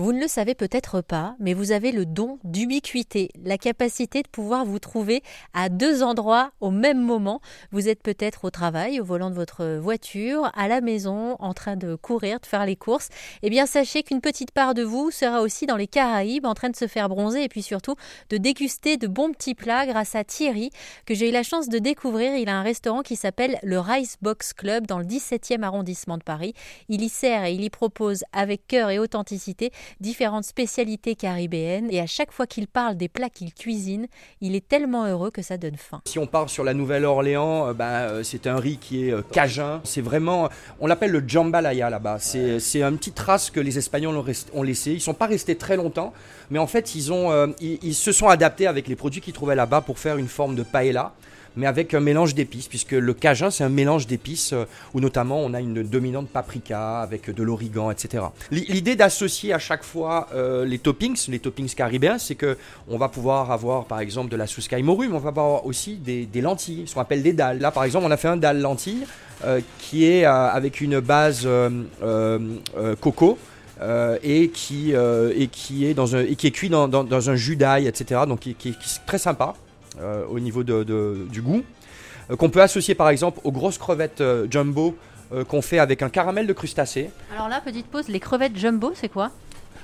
Vous ne le savez peut-être pas, mais vous avez le don d'ubiquité, la capacité de pouvoir vous trouver à deux endroits au même moment. Vous êtes peut-être au travail, au volant de votre voiture, à la maison, en train de courir, de faire les courses. Eh bien, sachez qu'une petite part de vous sera aussi dans les Caraïbes, en train de se faire bronzer et puis surtout de déguster de bons petits plats grâce à Thierry, que j'ai eu la chance de découvrir. Il a un restaurant qui s'appelle le Rice Box Club dans le 17e arrondissement de Paris. Il y sert et il y propose avec cœur et authenticité différentes spécialités caribéennes et à chaque fois qu'il parle des plats qu'il cuisine, il est tellement heureux que ça donne faim. Si on part sur la Nouvelle-Orléans, euh, bah, c'est un riz qui est euh, cajun. C'est vraiment, on l'appelle le jambalaya là-bas. C'est un petit trace que les Espagnols ont, laissé. Ils ne sont pas restés très longtemps, mais en fait ils, ont, euh, ils se sont adaptés avec les produits qu'ils trouvaient là-bas pour faire une forme de paella mais avec un mélange d'épices, puisque le cajun, c'est un mélange d'épices euh, où notamment on a une dominante paprika avec de l'origan, etc. L'idée d'associer à chaque fois euh, les toppings, les toppings caribéens, c'est que on va pouvoir avoir par exemple de la sauce morue, mais on va avoir aussi des, lentilles, ce qu'on appelle des dalles. Là, par exemple, on a fait un dalle lentille euh, qui est avec une base coco. et qui est cuit dans, un jus d'ail, etc. Donc qui, qui, est très sympa. Euh, au niveau de, du goût, euh, qu'on peut associer par exemple aux grosses crevettes euh, jumbo qu'on fait avec un caramel de crustacés. Alors là, petite pause, les crevettes jumbo, c'est quoi?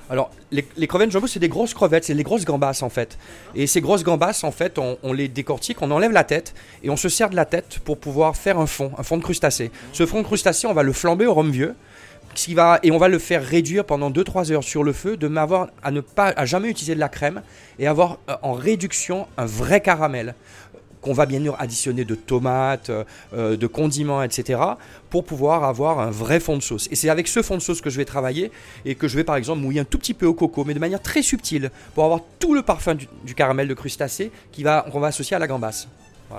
Alors, les, crevettes jumbo, c'est des grosses crevettes, c'est les grosses gambas en fait. Et ces grosses gambas, en fait, on, les décortique, on enlève la tête et on se sert de la tête pour pouvoir faire un fond, un fond de crustacés. Ce fond de crustacés, on va le flamber au rhum vieux. Qui va, et on va le faire réduire pendant 2-3 heures sur le feu, de m'avoir à ne pas à jamais utiliser de la crème et avoir euh, en réduction un vrai caramel qu'on va bien sûr additionner de tomates, euh, de condiments, etc. pour pouvoir avoir un vrai fond de sauce. Et c'est avec ce fond de sauce que je vais travailler et que je vais par exemple mouiller un tout petit peu au coco, mais de manière très subtile, pour avoir tout le parfum du, caramel de crustacé qu'on va, va associer à la gambasse.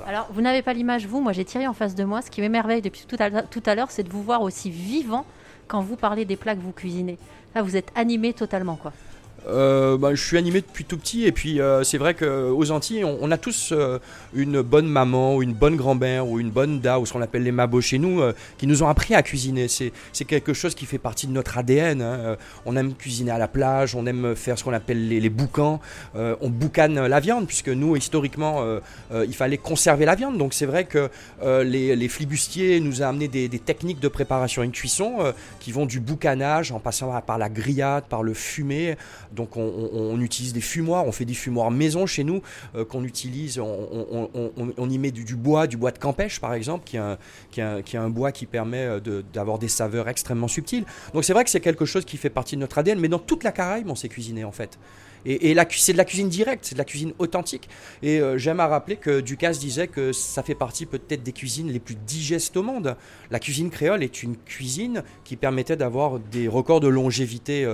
Alors, vous n'avez pas l'image, vous, moi j'ai tiré en face de moi. Ce qui m'émerveille depuis tout à l'heure, c'est de vous voir aussi vivant quand vous parlez des plats que vous cuisinez. Là, vous êtes animé totalement, quoi. Euh, bah, je suis animé depuis tout petit et puis euh, c'est vrai qu'aux Antilles, on, a tous euh, une bonne maman ou une bonne grand-mère ou une bonne da ou ce qu'on appelle les mabos chez nous qui nous ont appris à cuisiner. C'est quelque chose qui fait partie de notre ADN. Hein. On aime cuisiner à la plage, on aime faire ce qu'on appelle les, boucans. on boucane la viande puisque nous, historiquement, il fallait conserver la viande. Donc c'est vrai que les, les, flibustiers nous ont amené des, techniques de préparation et de cuisson qui vont du boucanage en passant par la grillade, par le fumé donc on, utilise des fumoirs, on fait des fumoirs maison chez nous euh, qu'on utilise, on, y met du, bois, du bois de campèche par exemple, qui est un, bois qui permet euh, d'avoir des saveurs extrêmement subtiles. Donc c'est vrai que c'est quelque chose qui fait partie de notre ADN, mais dans toute la Caraïbe on sait cuisiner en fait. Et, c'est de la cuisine directe, c'est de la cuisine authentique. Et euh, j'aime à rappeler que Ducasse disait que ça fait partie peut-être des cuisines les plus digestes au monde. La cuisine créole est une cuisine qui permettait d'avoir des records de longévité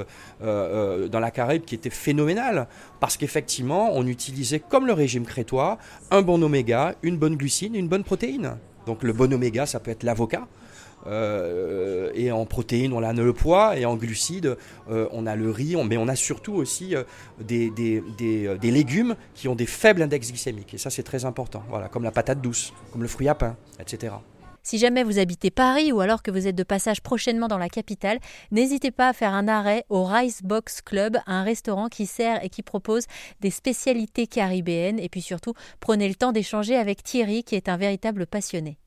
dans la Caraïbe qui étaient phénoménales. Parce qu'effectivement, on utilisait, comme le régime crétois, un bon oméga, une bonne glucine, une bonne protéine. Donc le bon oméga, ça peut être l'avocat. Euh, et en protéines, on a le poids, et en glucides, euh, on a le riz, mais on a surtout aussi euh, des, des, des, légumes qui ont des faibles index glycémiques. Et ça, c'est très important. Voilà, comme la patate douce, comme le fruit à pain, etc. Si jamais vous habitez Paris ou alors que vous êtes de passage prochainement dans la capitale, n'hésitez pas à faire un arrêt au Rice Box Club, un restaurant qui sert et qui propose des spécialités caribéennes. Et puis surtout, prenez le temps d'échanger avec Thierry qui est un véritable passionné.